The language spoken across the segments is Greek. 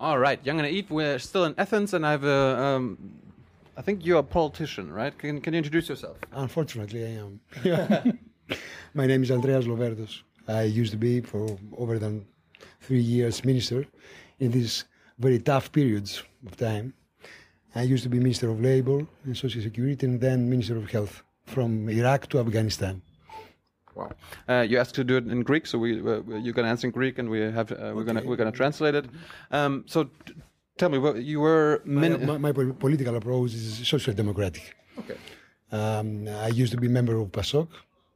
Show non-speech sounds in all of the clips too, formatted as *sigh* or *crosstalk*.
All right, Young and Eat. We're still in Athens, and I have a. Um, I think you're a politician, right? Can, can you introduce yourself? Unfortunately, I am. *laughs* My name is Andreas Loverdos. I used to be for over than three years minister in these very tough periods of time. I used to be Minister of Labor and Social Security and then Minister of Health from Iraq to Afghanistan. Wow. Uh, you asked to do it in Greek, so we uh, you're going to answer in Greek, and we have uh, we're going to we're going to translate it. Um, so, t- tell me, what you were My, min- my, my pol- political approach is social democratic. okay. Um, I used to be member of PASOK,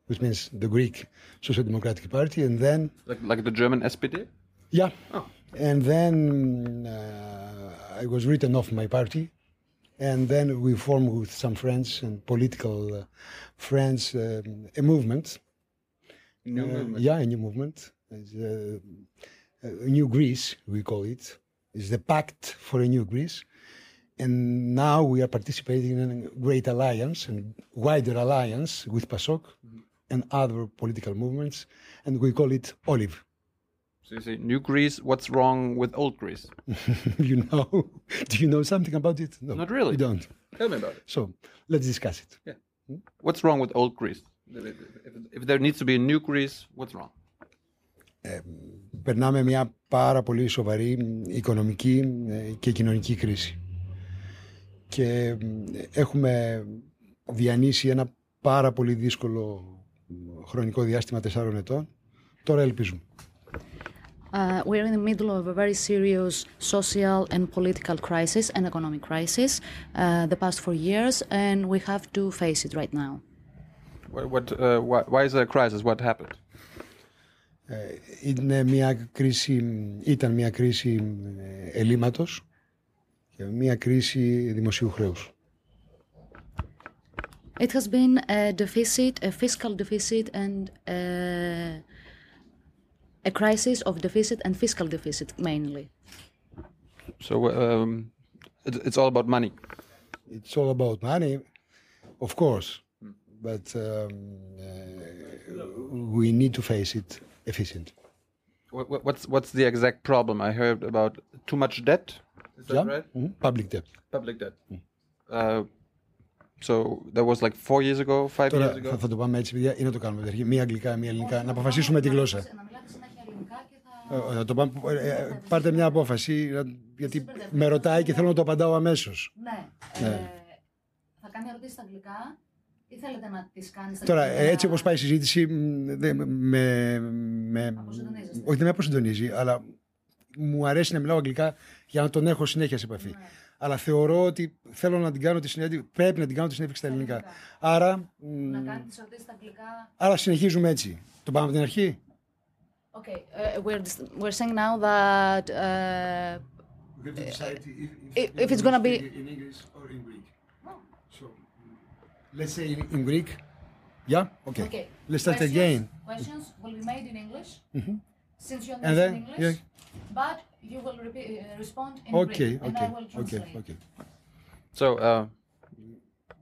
which means the Greek Social Democratic Party, and then like like the German SPD. Yeah. Oh. And then uh, I was written off my party. And then we formed with some friends and political uh, friends um, a movement. New Uh, movement. Yeah, a new movement. Uh, new Greece, we call it. It's the Pact for a New Greece. And now we are participating in a great alliance and wider alliance with PASOK and other political movements. And we call it OLIVE. So you say New Greece. What's wrong with old Greece? *laughs* you know do you know something about it no Not really. you don't Tell me about it. so let's discuss it Yeah. What's wrong with old Greece? If, if- if there needs to be a new Greece, what's wrong? περνάμε μια πάρα πολύ σοβαρή οικονομική ε, και κοινωνική κρίση και μ, έχουμε διανύσει ένα πάρα πολύ δύσκολο μ, χρονικό διάστημα τεσσάρων ετών τώρα ελπίζουμε Uh, we're in the middle of a very serious social and political crisis and economic crisis uh, the past four years, and we have to face it right now. What? what uh, why, why is there a crisis? What happened? είναι μια κρίση, ήταν μια κρίση ε, ελλείμματος και μια κρίση δημοσίου χρέους. It has been a deficit, a fiscal deficit, and uh, a crisis of deficit and fiscal deficit mainly. So um, it, it's all about money. It's all about money, of course, But um, uh, we need to face it efficiently. What, what- what's what's the exact problem? I heard about too much debt; Is that Yeah? right? Mhm. Public debt. Public debt. Uh, so that was like four years ago, five Τώρα years ago; θα, θα το πάμε έτσι, παιδιά, ή να το κάνουμε καταρχήν. Μία αγγλικά, μία ελληνικά. Να αποφασίσουμε τη γλώσσα. Να μιλάτε συνέχεια ελληνικά και θα. Ε, να το πάμε, ε, ε, πάρτε μια απόφαση, να- γιατί με ρωτάει και θέλω να το απαντάω αμέσως. Ναι. Ε, θα κάνει ερωτήσεις στα αγγλικά ή θέλετε να τις κάνεις στα Τώρα, αγγλικά. έτσι όπως πάει η συζήτηση, μ, δεν με, με, Αποσυντονίζεστε. όχι δεν με αποσυντονίζει, αλλά μου αρέσει να μιλάω αγγλικά για να τον έχω συνέχεια σε επαφή. Αλλά θεωρώ ότι θέλω να την κάνω τη συνέντευξη, πρέπει να την κάνω τη συνέντευξη στα ελληνικά. Άρα, μ, Να κάνεις τι ερωτήσει στα αγγλικά. άρα συνεχίζουμε έτσι. Το πάμε από την αρχή; Okay, uh, we're dis- we're saying now that uh, if- if it's gonna be- in English or in Greek. So, let's say in, in Greek. Yeah? Okay. okay. Let's start questions, again. Questions will be made in English. mm-hmm. Since you And understand then, English, yeah. but you will repeat, uh, respond in Okay, Greek, and okay, I will okay, translate. okay. So uh,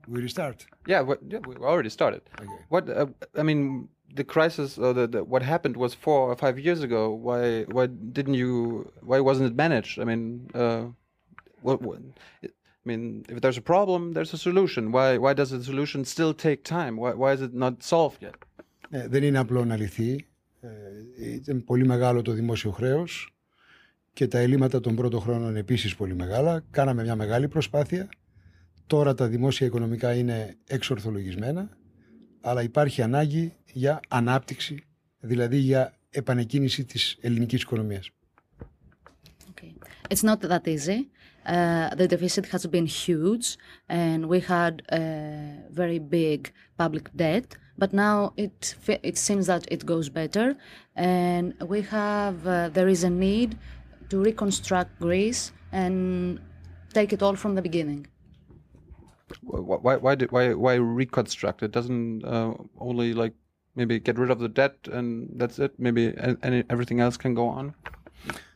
We restart. yeah, what, yeah, we already started. Okay. What uh, I mean, the crisis or the, the what happened was four or five years ago. Why why didn't you? Why wasn't it managed? I mean, uh, what, what I mean, if there's a problem, there's a solution. Why why does the solution still take time? Why why is it not solved yet? Ε, δεν είναι απλό να λυθεί. Ε, ήταν πολύ μεγάλο το δημόσιο χρέος και τα ελλείμματα των πρώτων χρόνων είναι επίσης πολύ μεγάλα. Κάναμε μια μεγάλη προσπάθεια. Τώρα τα δημόσια οικονομικά είναι εξορθολογισμένα, αλλά υπάρχει ανάγκη για ανάπτυξη, δηλαδή για επανεκκίνηση της ελληνικής οικονομίας. Okay. It's not that easy. Uh, the deficit has been huge, and we had a very big public debt. But now it it seems that it goes better, and we have uh, there is a need to reconstruct Greece and take it all from the beginning. Why why why did, why, why reconstruct? It doesn't uh, only like maybe get rid of the debt and that's it. Maybe any, everything else can go on.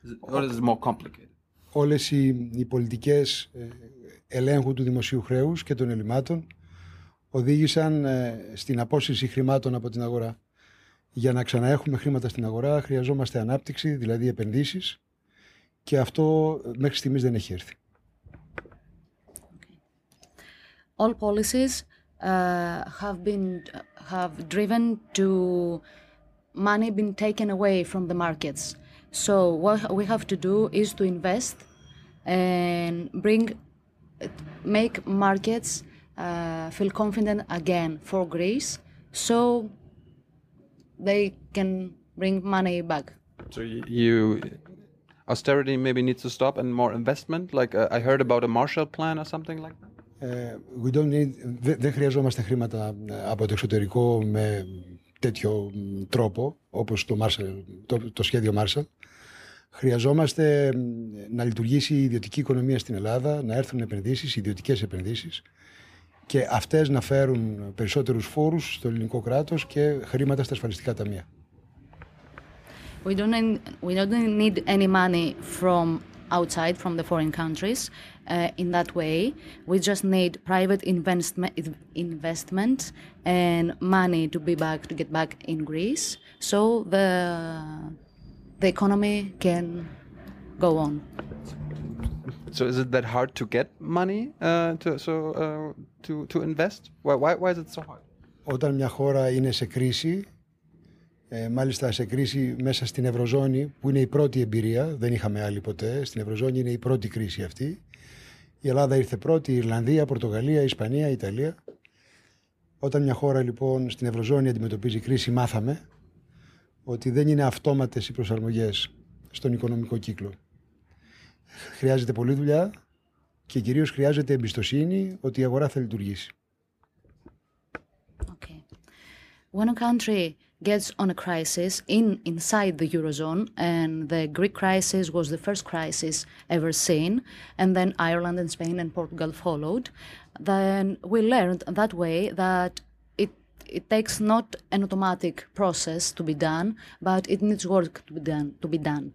Is it, or is it more complicated? Όλες οι, οι πολιτικές ε, ελέγχου του δημοσίου χρέους και των ελλημάτων οδήγησαν ε, στην απόσυρση χρημάτων από την αγορά. Για να ξαναέχουμε χρήματα στην αγορά χρειαζόμαστε ανάπτυξη, δηλαδή επενδύσεις και αυτό μέχρι στιγμής δεν έχει έρθει. all policies uh, have been have driven to money being taken away from the markets. So what we have to do is to invest and bring make markets uh, feel confident again for Greece, so they can bring money back. So y- you austerity maybe needs to stop and more investment. Like uh, I heard about a Marshall Plan or something like that. Ε, we don't need, δε- δεν χρειαζόμαστε χρήματα ε, από το εξωτερικό με τέτοιο μ, τρόπο όπως το, Marshall, το, το σχέδιο Marshall. Χρειαζόμαστε μ, να λειτουργήσει η ιδιωτική οικονομία στην Ελλάδα, να έρθουν επενδύσεις, ιδιωτικές επενδύσεις και αυτές να φέρουν περισσότερους φόρους στο ελληνικό κράτος και χρήματα στα ασφαλιστικά ταμεία. We don't need, we don't need any money from outside, from the foreign countries. Uh, in that way, we just need private investment, investment and money to be back to get back in Greece, so the the economy can go on. So is it that hard to get money uh, to so uh, to to invest? Why, why why is it so hard? Όταν μια χώρα είναι σε κρίση, ε, μάλιστα σε κρίση μέσα στην Ευρωζώνη, που είναι η πρώτη εμπειρία, δεν είχαμε άλλη ποτέ, στην Ευρωζώνη είναι η πρώτη κρίση αυτή. Η Ελλάδα ήρθε πρώτη, η Ιρλανδία, η Πορτογαλία, η Ισπανία, η Ιταλία. Όταν μια χώρα λοιπόν στην Ευρωζώνη αντιμετωπίζει κρίση, μάθαμε ότι δεν είναι αυτόματες οι προσαρμογές στον οικονομικό κύκλο. Χρειάζεται πολλή δουλειά και κυρίως χρειάζεται εμπιστοσύνη ότι η αγορά θα λειτουργήσει. Okay. When a country gets on a crisis in inside the eurozone, and the Greek crisis was the first crisis ever seen, and then Ireland and Spain and Portugal followed, then we learned that way that it it takes not an automatic process to be done, but it needs work to be done to be done.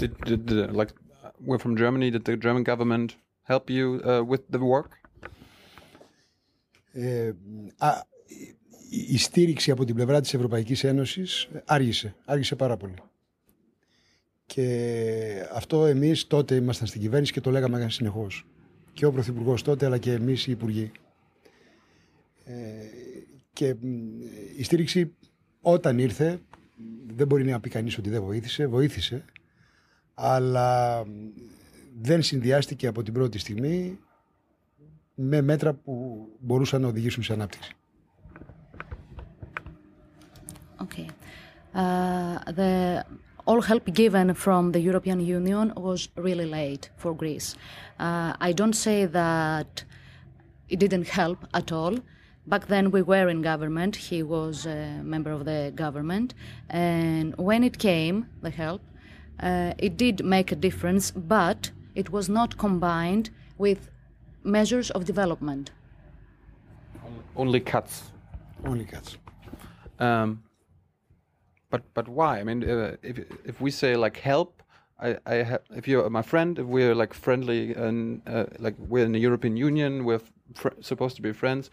Did, did the, like uh, we're from Germany? Did the German government help you uh, with the work? Ε, α, η- η στήριξη από την πλευρά της Ευρωπαϊκής Ένωσης άργησε, άργησε πάρα πολύ. Και αυτό εμείς τότε ήμασταν στην κυβέρνηση και το λέγαμε συνεχώς. Και ο Πρωθυπουργός τότε αλλά και εμείς οι Υπουργοί. Ε, και μ, η στήριξη όταν ήρθε, δεν μπορεί να πει κανείς ότι δεν βοήθησε, βοήθησε, αλλά μ, δεν συνδυάστηκε από την πρώτη στιγμή με μέτρα που μπορούσαν να οδηγήσουν σε ανάπτυξη. Okay. Uh, the all help given from the European Union was really late for Greece. Uh, I don't say that it didn't help at all. Back then, we were in government. He was a member of the government, and when it came, the help, uh, it did make a difference, but it was not combined with measures of development. Only cuts. Only cuts. Um, but but why? I mean, uh, if if we say like help, I I have if you're my friend, if we're like friendly and uh, like we're in the European Union, we're fr- supposed to be friends.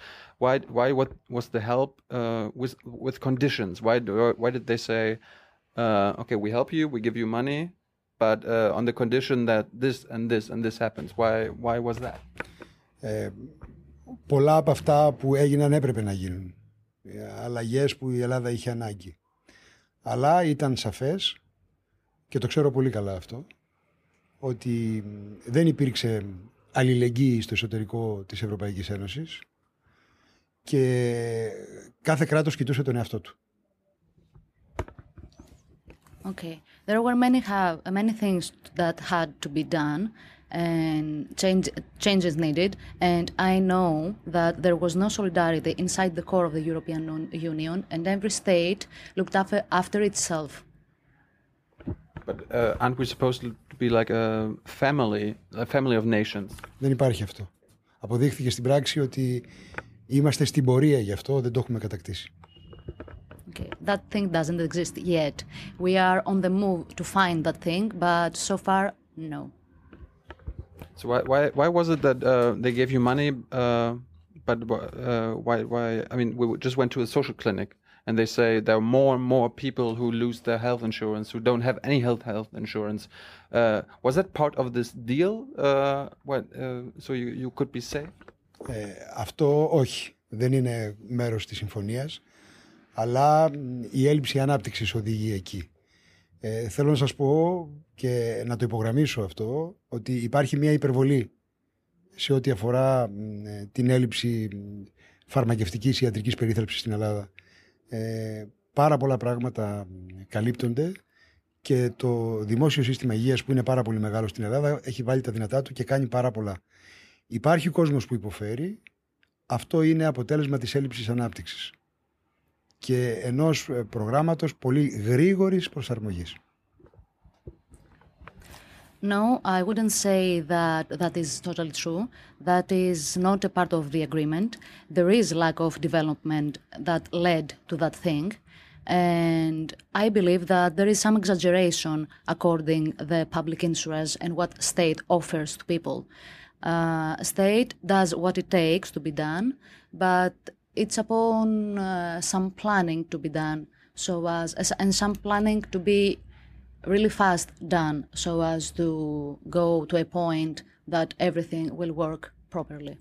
Why why what was the help uh, with with conditions? Why do, why did they say, uh, okay, we help you, we give you money, but uh, on the condition that this and this and this happens? Why why was that? Ε, πολλά από αυτά που έγιναν έπρεπε να γίνουν. Ε, αλλαγές που η Ελλάδα είχε ανάγκη. Αλλά ήταν σαφές, και το ξέρω πολύ καλά αυτό, ότι μ, δεν υπήρξε αλληλεγγύη στο εσωτερικό της Ευρωπαϊκής Ένωσης και κάθε κράτος κοιτούσε τον εαυτό του. Okay, there were many have many things that had to be done and change, changes needed, and I know that there was no solidarity inside the core of the European Un- Union, and every state looked after, after itself. But uh, aren't we supposed to be like a family, a family of nations? Δεν υπάρχει αυτό. Αποδείχθηκε στην πράξη ότι είμαστε στην πορεία γι' αυτό, δεν το έχουμε κατακτήσει. Okay, that thing doesn't exist yet. We are on the move to find that thing, but so far, no. So why why why was it that uh, they gave you money, uh, but uh, why why? I mean, we just went to a social clinic, And they say there are more and more people who lose their health insurance who don't have any health health insurance. Uh, was that part of this deal? Uh, what, uh, so you, you could be safe? Ε, αυτό όχι, δεν είναι μέρος της συμφωνίας, αλλά η έλλειψη ανάπτυξης οδηγεί εκεί. Ε, θέλω να σας πω και να το υπογραμμίσω αυτό, ότι υπάρχει μια υπερβολή σε ό,τι αφορά ε, την έλλειψη φαρμακευτικής ιατρικής περίθαλψης στην Ελλάδα. Ε, πάρα πολλά πράγματα καλύπτονται και το δημόσιο σύστημα υγείας που είναι πάρα πολύ μεγάλο στην Ελλάδα έχει βάλει τα δυνατά του και κάνει πάρα πολλά. Υπάρχει κόσμος που υποφέρει, αυτό είναι αποτέλεσμα της έλλειψης ανάπτυξης και ενός προγράμματος πολύ γρήγορης προσαρμογής. No, I wouldn't say that that is totally true. That is not a part of the agreement. There is lack of development that led to that thing. And I believe that there is some exaggeration according the public insurance and what state offers to people. Uh, state does what it takes to be done, but it's upon uh, some planning to be done so as, as and some planning to be really fast done so as to go to a point that everything will work properly.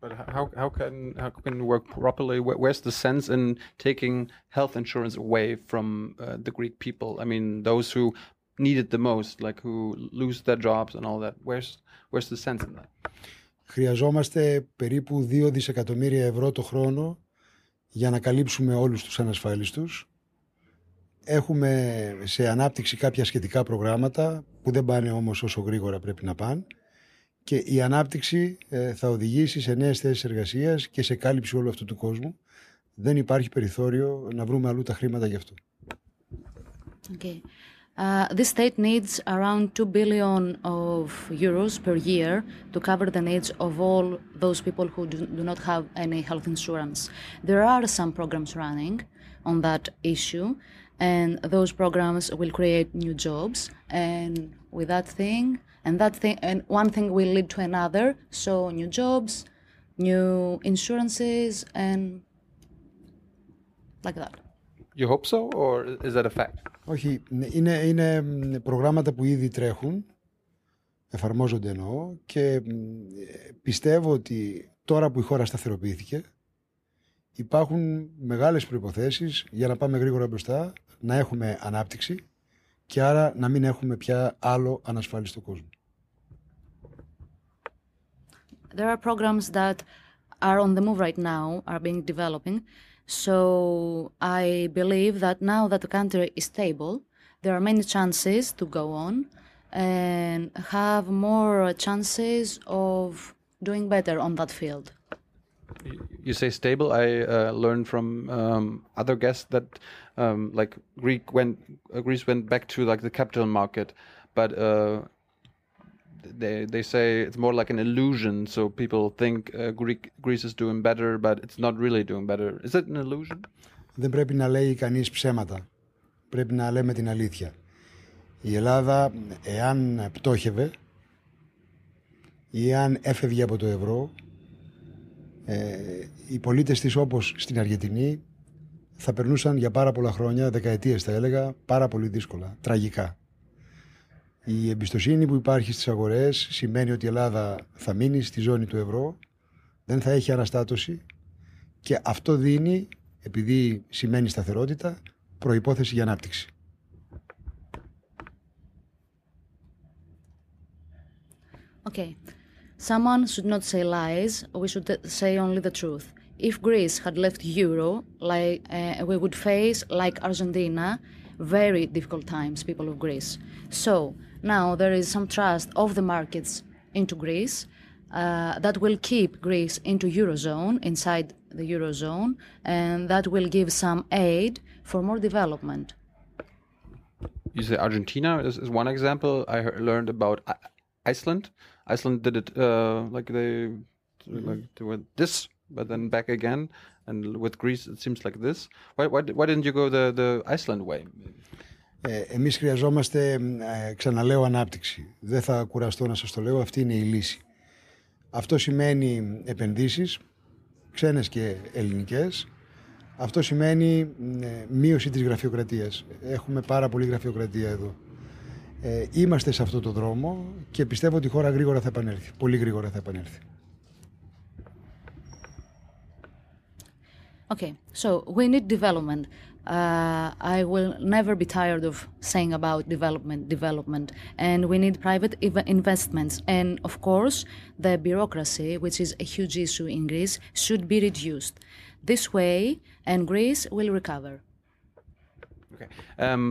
But how, how can how can it work properly? Where's the sense in taking health insurance away from uh, the Greek people? I mean, those who need it the most, like who lose their jobs and all that. Where's where's the sense in that? Χρειαζόμαστε περίπου 2 δισεκατομμύρια ευρώ το χρόνο για να καλύψουμε όλους τους ανασφάλιστους Έχουμε σε ανάπτυξη κάποια σχετικά προγράμματα που δεν πάνε όμως όσο γρήγορα πρέπει να πάνε και η ανάπτυξη ε, θα οδηγήσει σε νέες θέσεις εργασίας και σε κάλυψη όλου αυτού του κόσμου. Δεν υπάρχει περιθώριο να βρούμε αλλού τα χρήματα γι' αυτό. Okay. Uh, this state needs around 2 billion of euros per year to cover the needs of all those people who do, do not have any health insurance. There are some programs running on that issue. and those programs will create new jobs and with that thing and that thing and one thing will lead to another so new jobs new insurances and like that you hope so or is that a fact όχι είναι, είναι προγράμματα που ήδη τρέχουν εφαρμόζονται εννοώ και πιστεύω ότι τώρα που η χώρα σταθεροποιήθηκε υπάρχουν μεγάλες προϋποθέσεις για να πάμε γρήγορα μπροστά να έχουμε ανάπτυξη και άρα να μην έχουμε πια άλλο ανασφάλιστο κόσμο. There are programs that are on the move right now, are being developing. So I believe that now that the country is stable, there are many chances to go on and have more chances of doing better on that field. You say stable. I uh, learned from um, other guests that um, like Greek went uh, Greece went back to like the capital market, but uh, they they say it's more like an illusion. So people think uh, Greek Greece is doing better, but it's not really doing better. Is it an illusion? Δεν πρέπει να λέει κανείς ψέματα. Πρέπει να λέμε την αλήθεια. Η Ελλάδα, εάν πτώχευε ή αν έφευγε από το ευρώ, ε, οι πολίτες της όπως στην Αργεντινή θα περνούσαν για πάρα πολλά χρόνια, δεκαετίες θα έλεγα, πάρα πολύ δύσκολα, τραγικά. Η εμπιστοσύνη που υπάρχει στις αγορές σημαίνει ότι η Ελλάδα θα μείνει στη ζώνη του ευρώ, δεν θα έχει αναστάτωση και αυτό δίνει, επειδή σημαίνει σταθερότητα, προϋπόθεση για ανάπτυξη. Okay. Someone should not say lies, we should say only the truth. if Greece had left euro, like uh, we would face, like Argentina, very difficult times, people of Greece. So now there is some trust of the markets into Greece uh, that will keep Greece into eurozone, inside the eurozone, and that will give some aid for more development. You say Argentina is, is one example. I heard, learned about Iceland. Iceland did it uh, like they like they were this but then back again. And with Greece, it seems like this. Why, why, why didn't you go the, the Iceland way? Ε, εμείς χρειαζόμαστε, ε, ξαναλέω, ανάπτυξη. Δεν θα κουραστώ να σας το λέω, αυτή είναι η λύση. Αυτό σημαίνει επενδύσεις, ξένες και ελληνικές, Αυτό σημαίνει ε, μείωση της γραφειοκρατίας. Έχουμε πάρα πολύ γραφειοκρατία εδώ. Ε, είμαστε σε αυτό το δρόμο και πιστεύω ότι η χώρα γρήγορα θα επανέλθει. Πολύ γρήγορα θα επανέλθει. Okay, so we need development. Uh, I will never be tired of saying about development, development, and we need private ev- investments. And of course, the bureaucracy, which is a huge issue in Greece, should be reduced. This way, and Greece will recover. Okay. Um,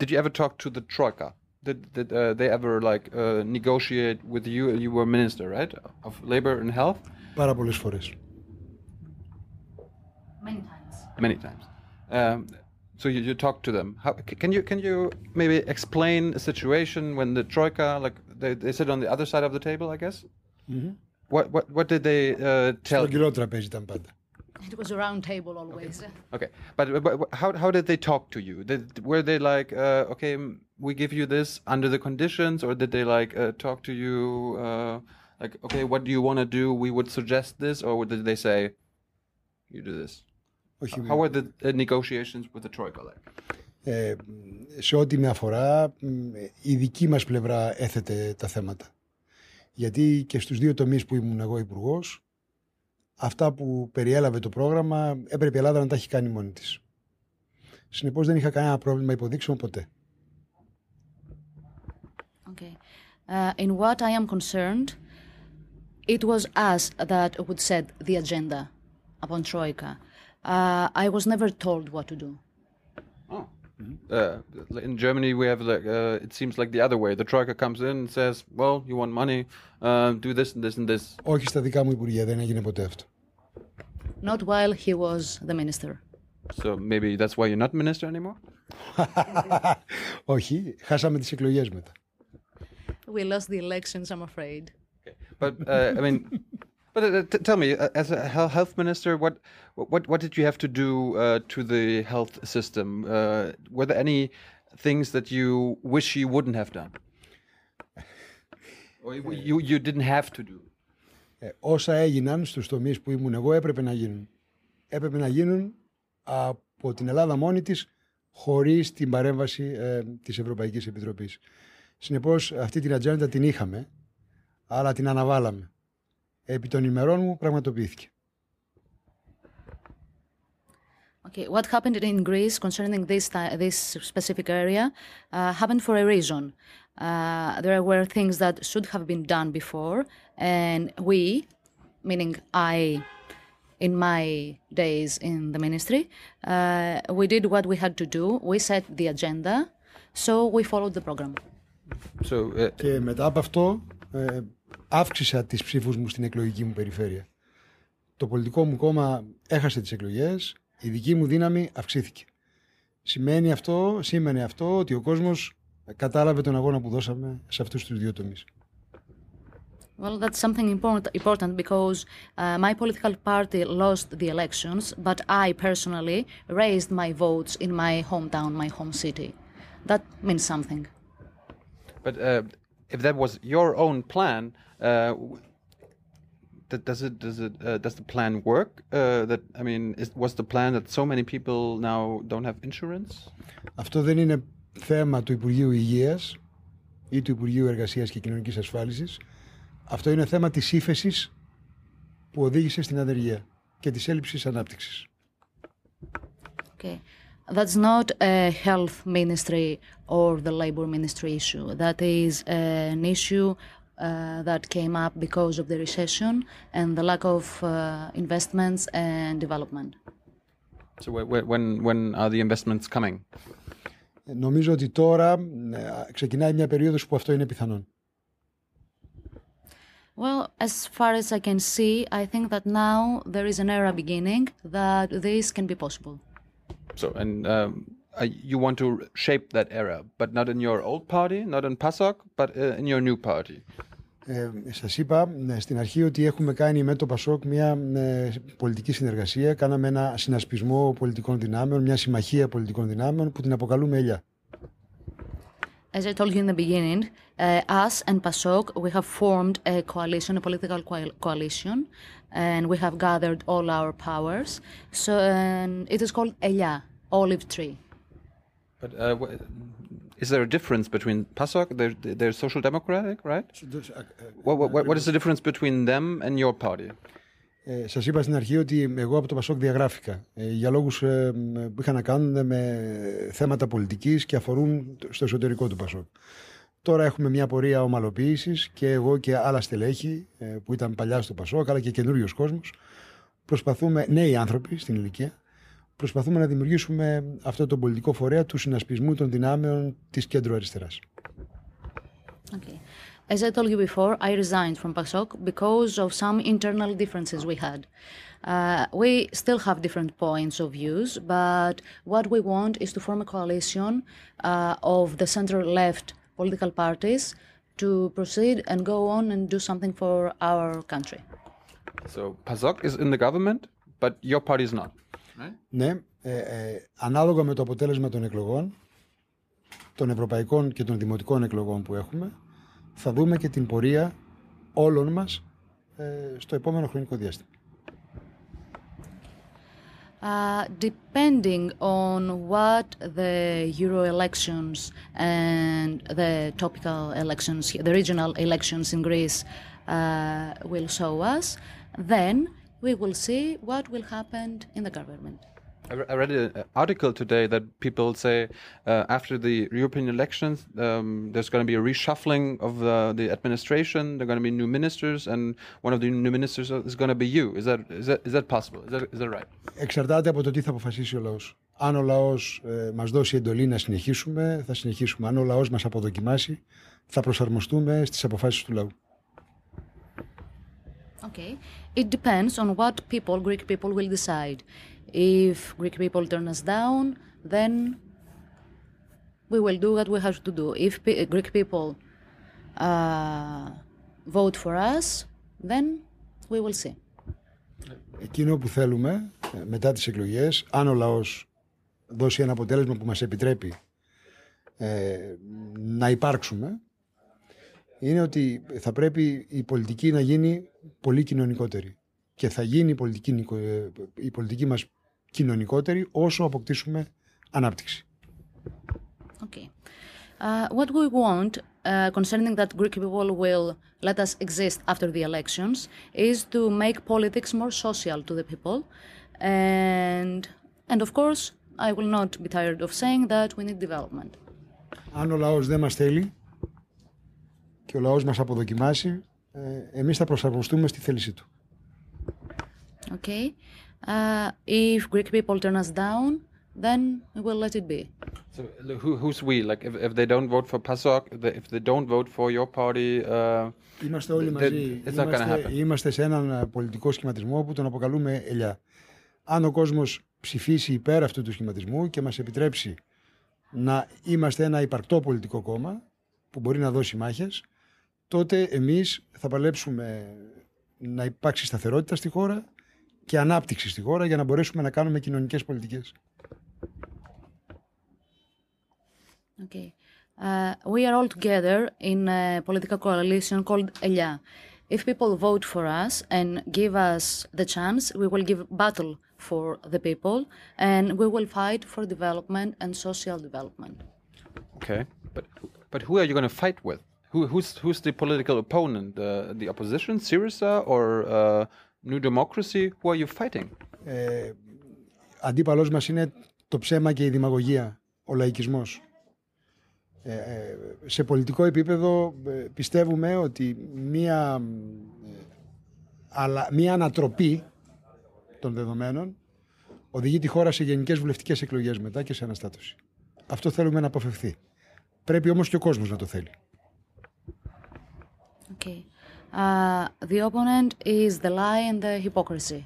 did you ever talk to the troika? Did did uh, they ever like uh, negotiate with you? You were minister, right, of labor and health, Πάρα πολλές φορές. Many times. many times. Um, so you, you talked to them. How, c- can you can you maybe explain a situation when the troika, like they, they sit on the other side of the table, I guess? What what what did they uh, tell? Το κιλό τραπέζι ήταν πάντα. It was a round table always. Okay, but, but but how how did they talk to you? Did, were they like, uh, okay, mm, we give you this under the conditions, or did they like uh, talk to you uh, like, okay, what do you want to do? We would suggest this, or did they say, you do this? Όχι, How were the uh, negotiations with the troika like? ε, σε ό,τι με αφορά, μ, η δική μας πλευρά έθετε τα θέματα. Γιατί και στους δύο τομείς που ήμουν εγώ υπουργό, αυτά που περιέλαβε το πρόγραμμα έπρεπε η Ελλάδα να τα έχει κάνει μόνη της. Συνεπώς δεν είχα κανένα πρόβλημα υποδείξεων ποτέ. Okay. Uh, in what I am concerned, it was us that would set the agenda upon Troika. Uh, I was never told what to do. Oh. Uh, in Germany, we have like uh, it seems like the other way. The troika comes in and says, "Well, you want money? Uh, do this and this and this." Όχι στα δικά μου υπουργεία, δεν έγινε ποτέ αυτό. Not while he was the minister. So maybe that's why you're not minister anymore. *laughs* Όχι, χάσαμε τις εκλογές μετά. We lost the elections, I'm afraid. Okay. But uh, I mean, but uh, t- tell me, uh, as a hel- health minister, what what what did you have to do uh, to the health system? Uh, were there any things that you wish you wouldn't have done, or you you, you didn't have to do? Ε, όσα έγιναν στους τομείς που ήμουν εγώ έπρεπε να γίνουν. Έπρεπε να γίνουν από την Ελλάδα μόνη της χωρίς την παρέμβαση ε, της Ευρωπαϊκής Επιτροπής. Συνεπώς αυτή την ατζέντα την είχαμε, αλλά την αναβάλαμε. Επί των ημερών μου πραγματοποιήθηκε. Okay, what happened in Greece concerning this ti- this specific area uh, happened for a reason. Uh, there were things that should have been done before, and we, meaning I, in my days in the ministry, uh, we did what we had to do. We set the agenda, so we followed the program. So uh, Και μετά από αυτό ε, αύξησα τις ψήφους μου στην εκλογική μου περιφέρεια. Το πολιτικό μου κόμμα έχασε τις εκλογές, η δική μου δύναμη αυξήθηκε. Σημαίνει αυτό, σήμαινε αυτό ότι ο κόσμος κατάλαβε τον αγώνα που δώσαμε σε αυτούς τους δύο τομείς. Well, that's something important, important because uh, my political party lost the elections, but I personally raised my votes in my hometown, my home city. That means something. But uh, if that was your own plan, uh, w- th- does it does it uh, does the plan work? Uh, that I mean, is, was the plan that so many people now don't have insurance? Αυτό δεν είναι θέμα του Υπουργείου Υγείας ή του Υπουργείου Εργασίας και Κοινωνικής Ασφάλισης. Αυτό είναι θέμα της ύφεση που οδήγησε στην ανεργία και της έλλειψης ανάπτυξης. Okay. That's not a health ministry or the labor ministry issue. That is an issue uh, that came up because of the recession and the lack of uh, investments and development. So wh- wh- when when are the investments coming? Ε, Νομίζω ότι τώρα ε, ξεκινάει μια περίοδος που αυτό είναι πιθανόν. Well, as far as I can see, I think that now there is an era beginning that this can be possible. So and um, uh, you want to shape that era, but not in your old party, not in PASOK, but uh, in your new party. Ε, σας είπα ε, στην αρχή ότι έχουμε κάνει με το ΠΑΣΟΚ μια ε, πολιτική συνεργασία. Κάναμε ένα συνασπισμό πολιτικών δυνάμεων, μια συμμαχία πολιτικών δυνάμεων που την αποκαλούμε ΕΛΙΑ. as I told you in the beginning, uh, us and PASOK, we have formed a coalition, a political coal- coalition, and we have gathered all our powers. So and it is called Elia, olive tree. But uh, wh- is there a difference between PASOK? They're, they're social democratic, right? What, what, what is the difference between them and your party? Ε, σας είπα στην αρχή ότι εγώ από το Πασόκ διαγράφηκα ε, για λόγους ε, μ, που είχαν να κάνουν με θέματα πολιτικής και αφορούν το- στο εσωτερικό του Πασόκ. Τώρα έχουμε μια πορεία ομαλοποίησης και εγώ και άλλα στελέχη ε, που ήταν παλιά στο Πασόκ αλλά και καινούριο κόσμος προσπαθούμε, νέοι άνθρωποι στην ηλικία, προσπαθούμε να δημιουργήσουμε αυτό το πολιτικό φορέα του συνασπισμού των δυνάμεων της κέντρου αριστεράς. Okay. As I told you before, I resigned from PASOK because of some internal differences we had. Uh, we still have different points of views, but what we want is to form a coalition uh, of the center-left political parties to proceed and go on and do something for our country. So PASOK is in the government, but your party is not. Right? Ναι, ε, ε, ανάλογα με το αποτέλεσμα των εκλογών, των ευρωπαϊκών και των δημοτικών εκλογών που έχουμε, θα δούμε και την πορεία όλων μας ε, στο επόμενο χρονικό διάστημα. Uh, depending on what the Euro elections and the topical elections, the regional elections in Greece uh, will show us, then we will see what will happen in the government. I re- I read an article today that people say uh, after the European elections, um, there's going to be a reshuffling of the, the administration. There are going to be new ministers, and one of the new ministers is going to be you. Is that is that is that possible? Is that is that right? Εξαρτάται από το τι θα αποφασίσει ο λαός. Αν ο λαός ε, μας δώσει εντολή να συνεχίσουμε, θα συνεχίσουμε. Αν ο λαός μας αποδοκιμάσει, θα προσαρμοστούμε στις αποφάσεις του λαού. Okay. It depends on what people, Greek people, will decide. If Greek people turn us down, then we will do what we have to do. If pe- Greek people uh, vote for us, then we will see. Εκείνο που θέλουμε ε, μετά τις εκλογές, αν ο λαός δώσει ένα αποτέλεσμα που μας επιτρέπει ε, να υπάρξουμε, είναι ότι θα πρέπει η πολιτική να γίνει πολύ κοινωνικότερη. Και θα γίνει η πολιτική, νικο- ε, η πολιτική μας κοινωνικότερη όσο αποκτήσουμε ανάπτυξη. Okay. Uh, what we want uh, concerning that Greek people will let us exist after the elections is to make politics more social to the people. And, and of course, I will not be tired of saying that we need development. Αν ο λαός δεν μας θέλει και ο λαός μας αποδοκιμάσει, ε, εμείς θα προσαρμοστούμε στη θέλησή του. Okay? Uh, if Greek people turn us down, then we will let it be. So l- who, who's we? Like if, if they don't vote for PASOK, if they, if they don't vote for your party, uh, Είμαστε όλοι Th- μαζί. it's not gonna Είμαστε, happen. είμαστε σε έναν ε, πολιτικό σχηματισμό που τον αποκαλούμε ελιά. Αν ο κόσμος ψηφίσει υπέρ αυτού του σχηματισμού και μας επιτρέψει να είμαστε ένα υπαρκτό πολιτικό κόμμα που μπορεί να δώσει μάχες, τότε εμείς θα παλέψουμε να υπάρξει σταθερότητα στη χώρα και ανάπτυξη στη χώρα για να μπορέσουμε να κάνουμε κοινωνικές πολιτικές. Okay. Uh, we are all together in a political coalition called Elia. If people vote for us and give us the chance, we will give battle for the people and we will fight for development and social development. okay, but but who are you going to fight with? Who, who's who's the political opponent? Uh, the opposition, Syriza or uh, New Democracy? Who are you fighting? Ε, αντίπαλός μας είναι το ψέμα και η δημαγωγία, ο λαϊκισμός. Ε, ε, σε πολιτικό επίπεδο ε, πιστεύουμε ότι μία, ε, αλλά, μία ανατροπή των δεδομένων οδηγεί τη χώρα σε γενικές βουλευτικές εκλογές μετά και σε αναστάτωση. Αυτό θέλουμε να αποφευθεί. Πρέπει όμως και ο κόσμος να το θέλει. Okay. Uh, the opponent is the lie and the hypocrisy.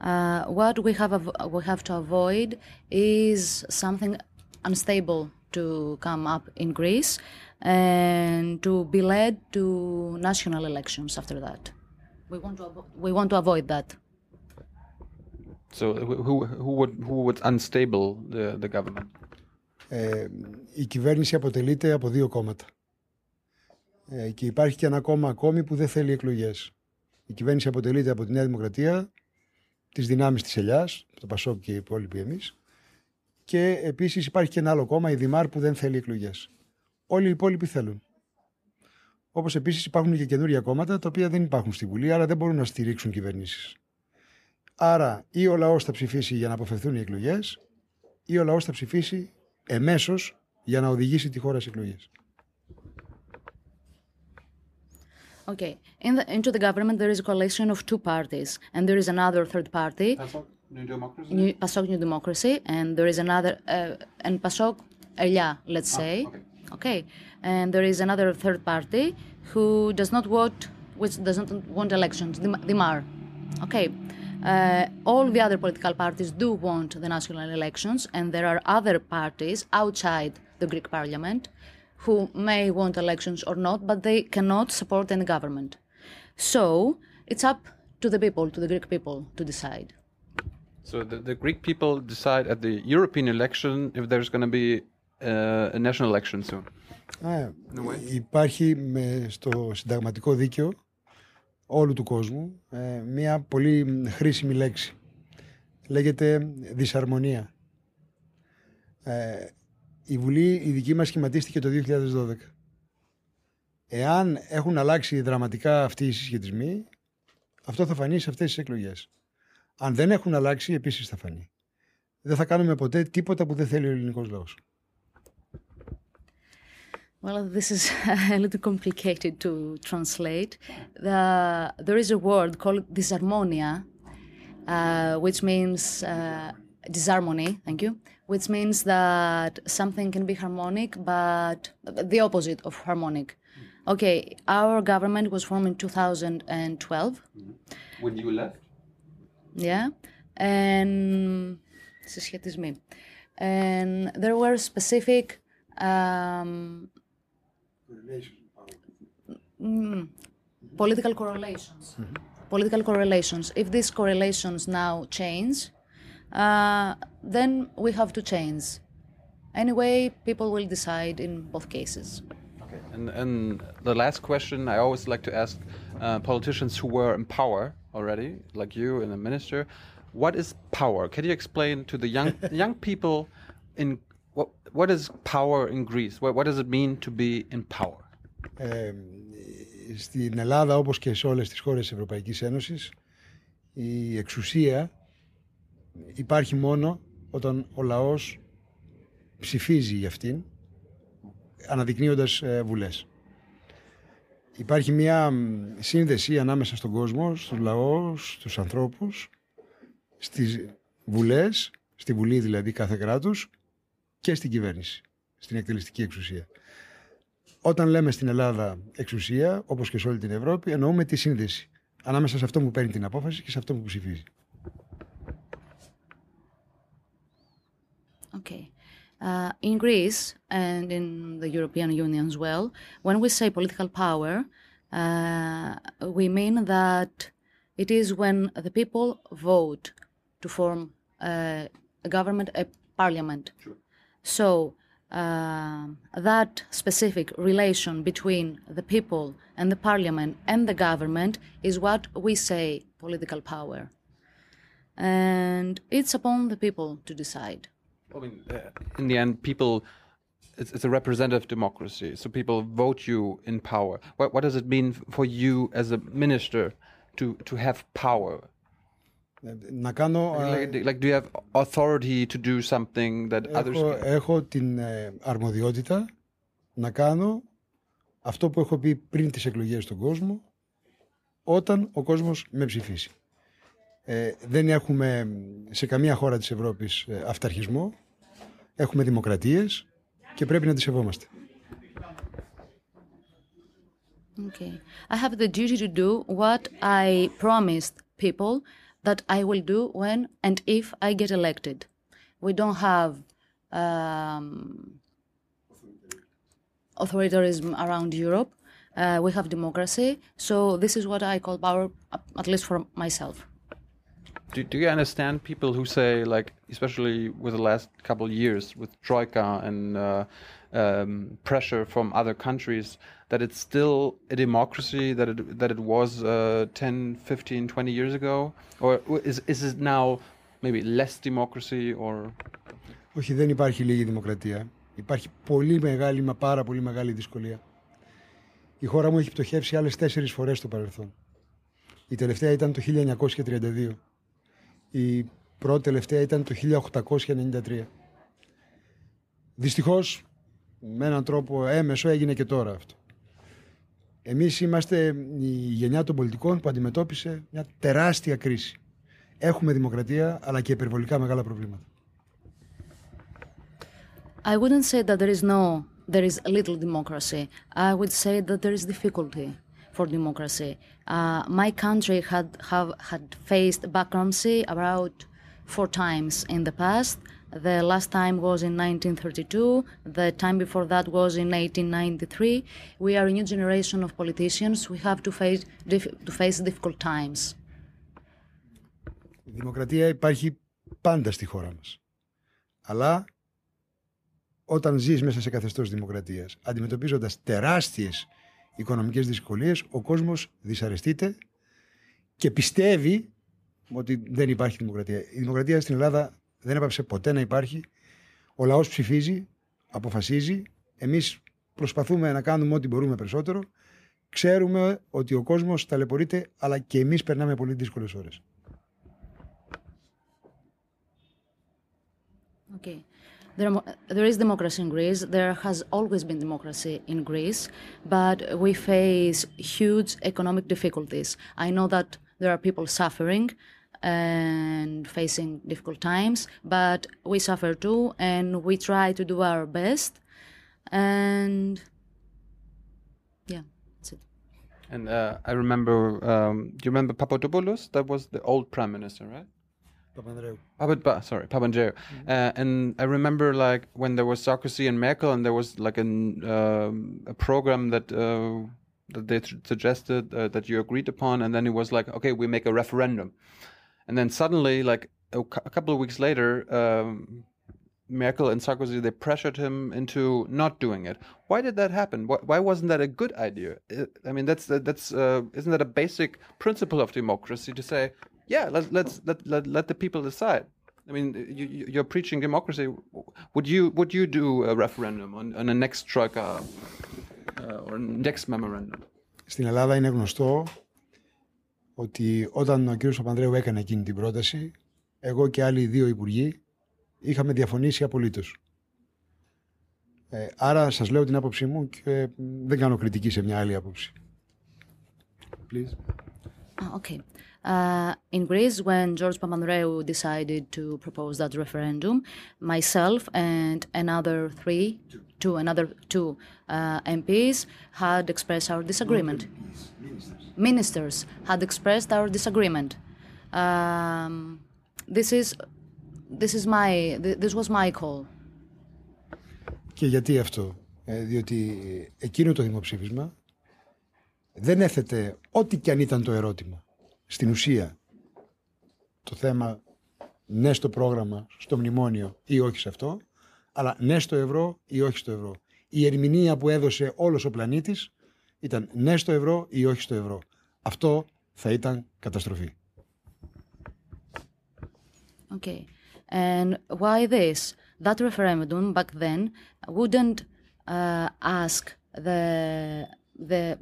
Uh, what we have av- we have to avoid is something unstable to come up in Greece and to be led to national elections after that. We want to avo- we want to avoid that. So who who who would who would unstable the the government? Ε, η κυβέρνηση αποτελείται από δύο κόμματα. Ε, και υπάρχει και ένα κόμμα ακόμη που δεν θέλει εκλογές. Η κυβέρνηση αποτελείται από τη Νέα Δημοκρατία, τις δυνάμεις της Ελιάς, το Πασόκ και οι υπόλοιποι εμείς, και επίσης υπάρχει και ένα άλλο κόμμα, η Δημάρ, που δεν θέλει εκλογές. Όλοι οι υπόλοιποι θέλουν. Όπως επίσης υπάρχουν και καινούργια κόμματα τα οποία δεν υπάρχουν στη Βουλή, άρα δεν μπορούν να στηρίξουν κυβερνήσεις. Άρα ή ο λαός θα ψηφίσει για να αποφευθούν οι εκλογές, ή ο λαός θα ψηφίσει εμέσως για να οδηγήσει τη χώρα σε εκλογές. Okay. In the, into the government, there is a coalition of two parties, and there is another third party, PASOK, New Democracy? New, PASOK New Democracy, and there is another, uh, and PASOK Elia, let's say. okay. Okay. And there is another third party who does not want, which does not want elections, the, the MAR. Okay. Uh, all the other political parties do want the national elections, and there are other parties outside the Greek parliament who may want elections or not, but they cannot support any government. So it's up to the people, to the Greek people, to decide. So the, the Greek people decide at the European election if there's going to be uh, a national election soon. Α, υπάρχει με, στο συνταγματικό δίκαιο όλου του κόσμου ε, μια πολύ χρήσιμη λέξη. Λέγεται δυσαρμονία. Ε, η Βουλή η δική μας σχηματίστηκε το 2012. Εάν έχουν αλλάξει δραματικά αυτοί οι συσχετισμοί, αυτό θα φανεί σε αυτές τις εκλογές. Αν δεν έχουν αλλάξει, επίσης θα φανεί. Δεν θα κάνουμε ποτέ τίποτα που δεν θέλει ο ελληνικός λαός. Well, this is *laughs* a little complicated to translate. The, there is a word called disharmonia, uh, which means uh, disharmony, thank you, which means that something can be harmonic, but the opposite of harmonic. Okay, our government was formed in 2012. When you left? Yeah. And συσχετισμοί. And there were specific um, mm, political correlations. Political correlations. If these correlations now change, uh, then we have to change. Anyway, people will decide in both cases. Okay. And, and the last question I always like to ask uh, politicians who were in power already, like you and the minister, what is power? Can you explain to the young *laughs* young people in what what is power in Greece? What, what does it mean to be in power? Ε, στην Ελλάδα όπως και σε όλες τις χώρες της Ευρωπαϊκής Ένωσης η εξουσία υπάρχει μόνο όταν ο λαός ψηφίζει για αυτήν αναδεικνύοντας ε, βουλές. Υπάρχει μια σύνδεση ανάμεσα στον κόσμο, στους λαούς, στους ανθρώπους, στις βουλές, στη βουλή δηλαδή κάθε κράτους και στην κυβέρνηση, στην εκτελεστική εξουσία. Όταν λέμε στην Ελλάδα εξουσία, όπως και σε όλη την Ευρώπη, εννοούμε τη σύνδεση ανάμεσα σε αυτό που παίρνει την απόφαση και σε αυτό που ψηφίζει. Okay. Uh, in Greece and in the European Union as well, when we say political power, uh, we mean that it is when the people vote to form uh, a government, a parliament. So uh, that specific relation between the people and the parliament and the government is what we say political power. And it's upon the people to decide. I mean, uh, in the end, people. It's, it's a representative democracy, so people vote you in power. What, what does it mean for you as a minister to to have power? Να κάνω... ε, Like, like, do you have authority to do something that others? έχω, can? έχω την ε, αρμοδιότητα να κάνω αυτό που έχω πει πριν τις εκλογές στον κόσμο όταν ο κόσμος με ψηφίσει. Ε, δεν έχουμε σε καμία χώρα της Ευρώπης ε, αυταρχισμό. Έχουμε δημοκρατίες και πρέπει να τις σεβόμαστε. Okay. I have the duty to do what I promised people that I will do when and if I get elected. We don't have um, authoritarianism around Europe. Uh, we have democracy. So this is what I call power, at least for myself. Do, do you understand people who say, like, especially with the last couple of years with Troika and uh, um, pressure from other countries, that it's still a democracy that it, that it was uh, 10, 15, 20 years ago? Or is, is it now maybe less democracy or... Όχι, δεν υπάρχει λίγη δημοκρατία. Υπάρχει πολύ μεγάλη, μα πάρα πολύ μεγάλη δυσκολία. Η χώρα μου έχει πτωχεύσει άλλες τέσσερις φορές στο παρελθόν. Η τελευταία ήταν το 1932. Η πρώτη τελευταία ήταν το 1893. Δυστυχώς, με έναν τρόπο έμεσο έγινε και τώρα αυτό. Εμείς είμαστε η γενιά των πολιτικών που αντιμετώπισε μια τεράστια κρίση. Έχουμε δημοκρατία, αλλά και υπερβολικά μεγάλα προβλήματα. I wouldn't say that there is no, there is little democracy. I would say that there is difficulty for democracy. Uh, my country had have had faced bankruptcy about four times in the past. The last time was in 1932. The time before that was in 1893. We are a new generation of politicians. We have to face to face difficult times. Η δημοκρατία υπάρχει πάντα στη χώρα μας. Αλλά όταν ζεις μέσα σε καθεστώς δημοκρατίας, αντιμετωπίζοντας τεράστιες οικονομικές δυσκολίες, ο κόσμος δυσαρεστείται και πιστεύει ότι δεν υπάρχει δημοκρατία. Η δημοκρατία στην Ελλάδα δεν έπαψε ποτέ να υπάρχει. Ο λαός ψηφίζει, αποφασίζει. Εμείς προσπαθούμε να κάνουμε ό,τι μπορούμε περισσότερο. Ξέρουμε ότι ο κόσμος ταλαιπωρείται, αλλά και εμείς περνάμε πολύ δύσκολες ώρες. Okay. There, there is democracy in Greece. There has always been democracy in Greece, but we face huge economic difficulties. I know that there are people suffering and facing difficult times, but we suffer too, and we try to do our best. And yeah, that's it. And uh, I remember, um, do you remember Papadopoulos? That was the old prime minister, right? Papa, sorry, Papandreou. Mm-hmm. Uh, and I remember like when there was Sarkozy and Merkel, and there was like an, uh, a program that uh, that they suggested uh, that you agreed upon, and then it was like, okay, we make a referendum, and then suddenly, like a, cu- a couple of weeks later. Um, Merkel and Sarkozy they pressured him into not doing it. Why did that happen? Why, why wasn't that a good idea? I mean, that's that's uh, isn't that a basic principle of democracy to say yeah, let, let's let, let let the people decide. I mean, you, you- you're preaching democracy. Would you would you do a referendum on, on a next troika uh, or next memorandum? Στην Ελλάδα είναι γνωστό ότι όταν ο κ. Παπανδρέου έκανε εκείνη την πρόταση, εγώ και άλλοι δύο υπουργοί είχαμε διαφωνήσει απολύτω. Ε, άρα σας λέω την άποψή μου και δεν κάνω κριτική σε μια άλλη άποψη. Please. Ah, okay. Uh, in Greece, when George Papandreou decided to propose that referendum, myself and another three, two, another two uh, MPs had expressed our disagreement. Ministers had expressed our disagreement. Um, this is, this is my, th- this was my call. Και γιατί αυτό. Ε, διότι εκείνο το δημοψήφισμα δεν έθετε ό,τι και αν ήταν το ερώτημα. Στην ουσία, το θέμα ναι στο πρόγραμμα, στο μνημόνιο ή όχι σε αυτό, αλλά ναι στο ευρώ ή όχι στο ευρώ. Η ερμηνεία που έδωσε όλος ο πλανήτης ήταν ναι στο ευρώ ή όχι στο ευρώ. Αυτό θα ήταν καταστροφή. Okay. And why this? That referendum back then wouldn't uh, ask the, the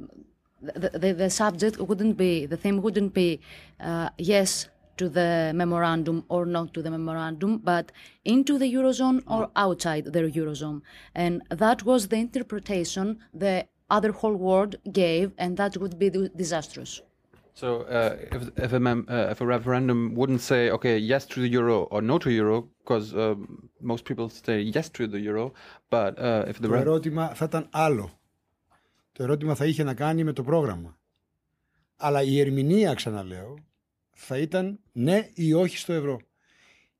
the the the subject wouldn't be the theme wouldn't be uh, yes to the memorandum or not to the memorandum, but into the eurozone or outside the eurozone, and that was the interpretation the other whole world gave, and that would be di- disastrous. So uh, if if a mem- uh, if a referendum wouldn't say okay yes to the euro or no to euro because um, most people say yes to the euro, but uh, if the Το re- ερώτημα θα ήταν άλλο. Το ερώτημα θα είχε να κάνει με το πρόγραμμα. Αλλά η ερμηνεία, ξαναλέω, θα ήταν ναι ή όχι στο ευρώ.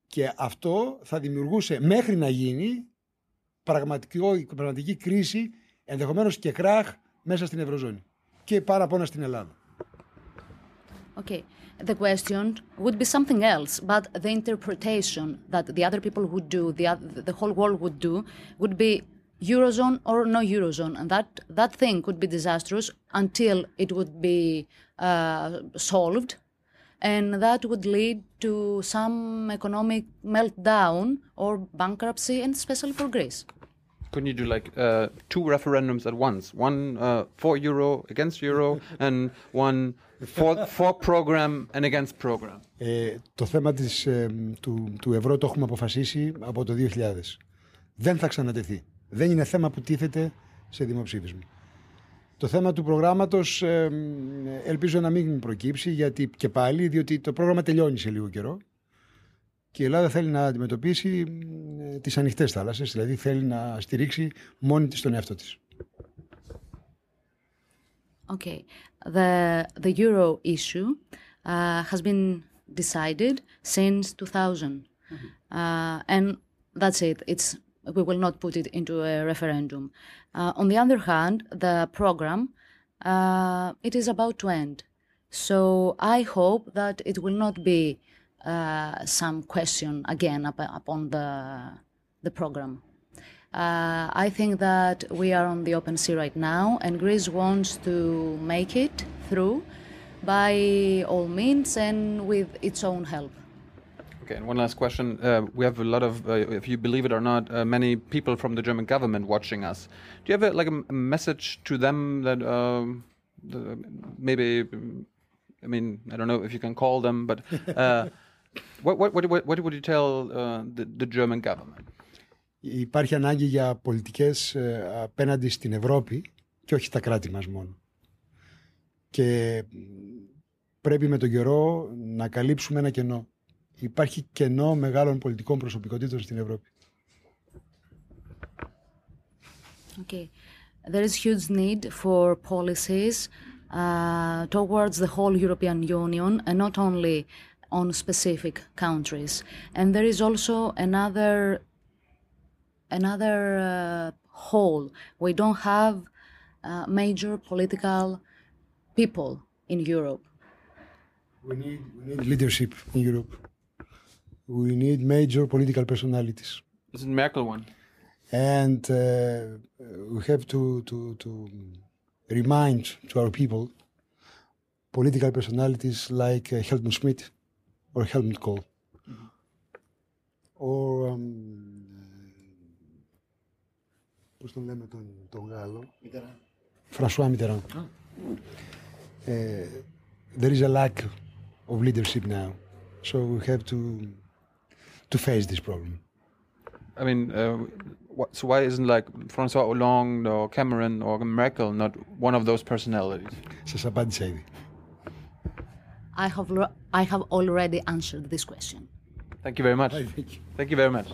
Και αυτό θα δημιουργούσε μέχρι να γίνει πραγματικό, πραγματική κρίση, ενδεχομένως και κράχ μέσα στην Ευρωζώνη. Και πάρα πόνα στην Ελλάδα. Okay. The question would be something else, but the interpretation that the other people would do, the oth- the whole world would do, would be eurozone or no eurozone, and that that thing could be disastrous until it would be uh, solved, and that would lead to some economic meltdown or bankruptcy, and especially for Greece. Couldn't you do like uh, two referendums at once? One uh, for euro, against euro, *laughs* and one for for program and against program. Ε, το θέμα της, ε, του, του ευρώ το έχουμε αποφασίσει από το 2000. Δεν θα ξανατεθεί. Δεν είναι θέμα που τίθεται σε δημοψήφισμα. Το θέμα του προγράμματος ε, ελπίζω να μην προκύψει γιατί και πάλι διότι το πρόγραμμα τελειώνει σε λίγο καιρό και η Ελλάδα θέλει να αντιμετωπίσει ε, τις ανοιχτές θάλασσες, δηλαδή θέλει να στηρίξει μόνη της τον εαυτό της. Okay, the the euro issue uh, has been decided since 2000, uh, and that's it. It's we will not put it into a referendum. Uh, on the other hand, the program uh, it is about to end, so I hope that it will not be uh, some question again up, upon the the program. Uh, I think that we are on the open sea right now, and Greece wants to make it through by all means and with its own help. Okay, and one last question. Uh, we have a lot of, uh, if you believe it or not, uh, many people from the German government watching us. Do you have a, like a, a message to them that um, the, maybe, I mean, I don't know if you can call them, but uh, what, what, what, what would you tell uh, the, the German government? Υπάρχει ανάγκη για πολιτικές ε, απέναντι στην Ευρώπη και όχι στα κράτη μας μόνο. Και πρέπει με τον καιρό να καλύψουμε ένα κενό. Υπάρχει κενό μεγάλων πολιτικών προσωπικότητων στην Ευρώπη. Okay, there is huge need for policies uh, towards the whole European Union and not only on specific countries. And there is also another another uh, whole. We don't have uh, major political people in Europe. We need, we need leadership in Europe. We need major political personalities. Isn't Merkel one? And uh, we have to, to, to remind to our people political personalities like uh, Helmut Schmidt or Helmut Kohl. Or um, πώς τον λέμε τον, τον Γάλλο. Φρανσουά Μιτεράν. Uh, there is a lack of leadership now. So we have to to face this problem. I mean, uh, what, so why isn't like Francois Hollande or Cameron or Merkel not one of those personalities? Σας απάντησα ήδη. I have, lo- I have already answered this question. Thank you very much. Thank you. Thank you very much.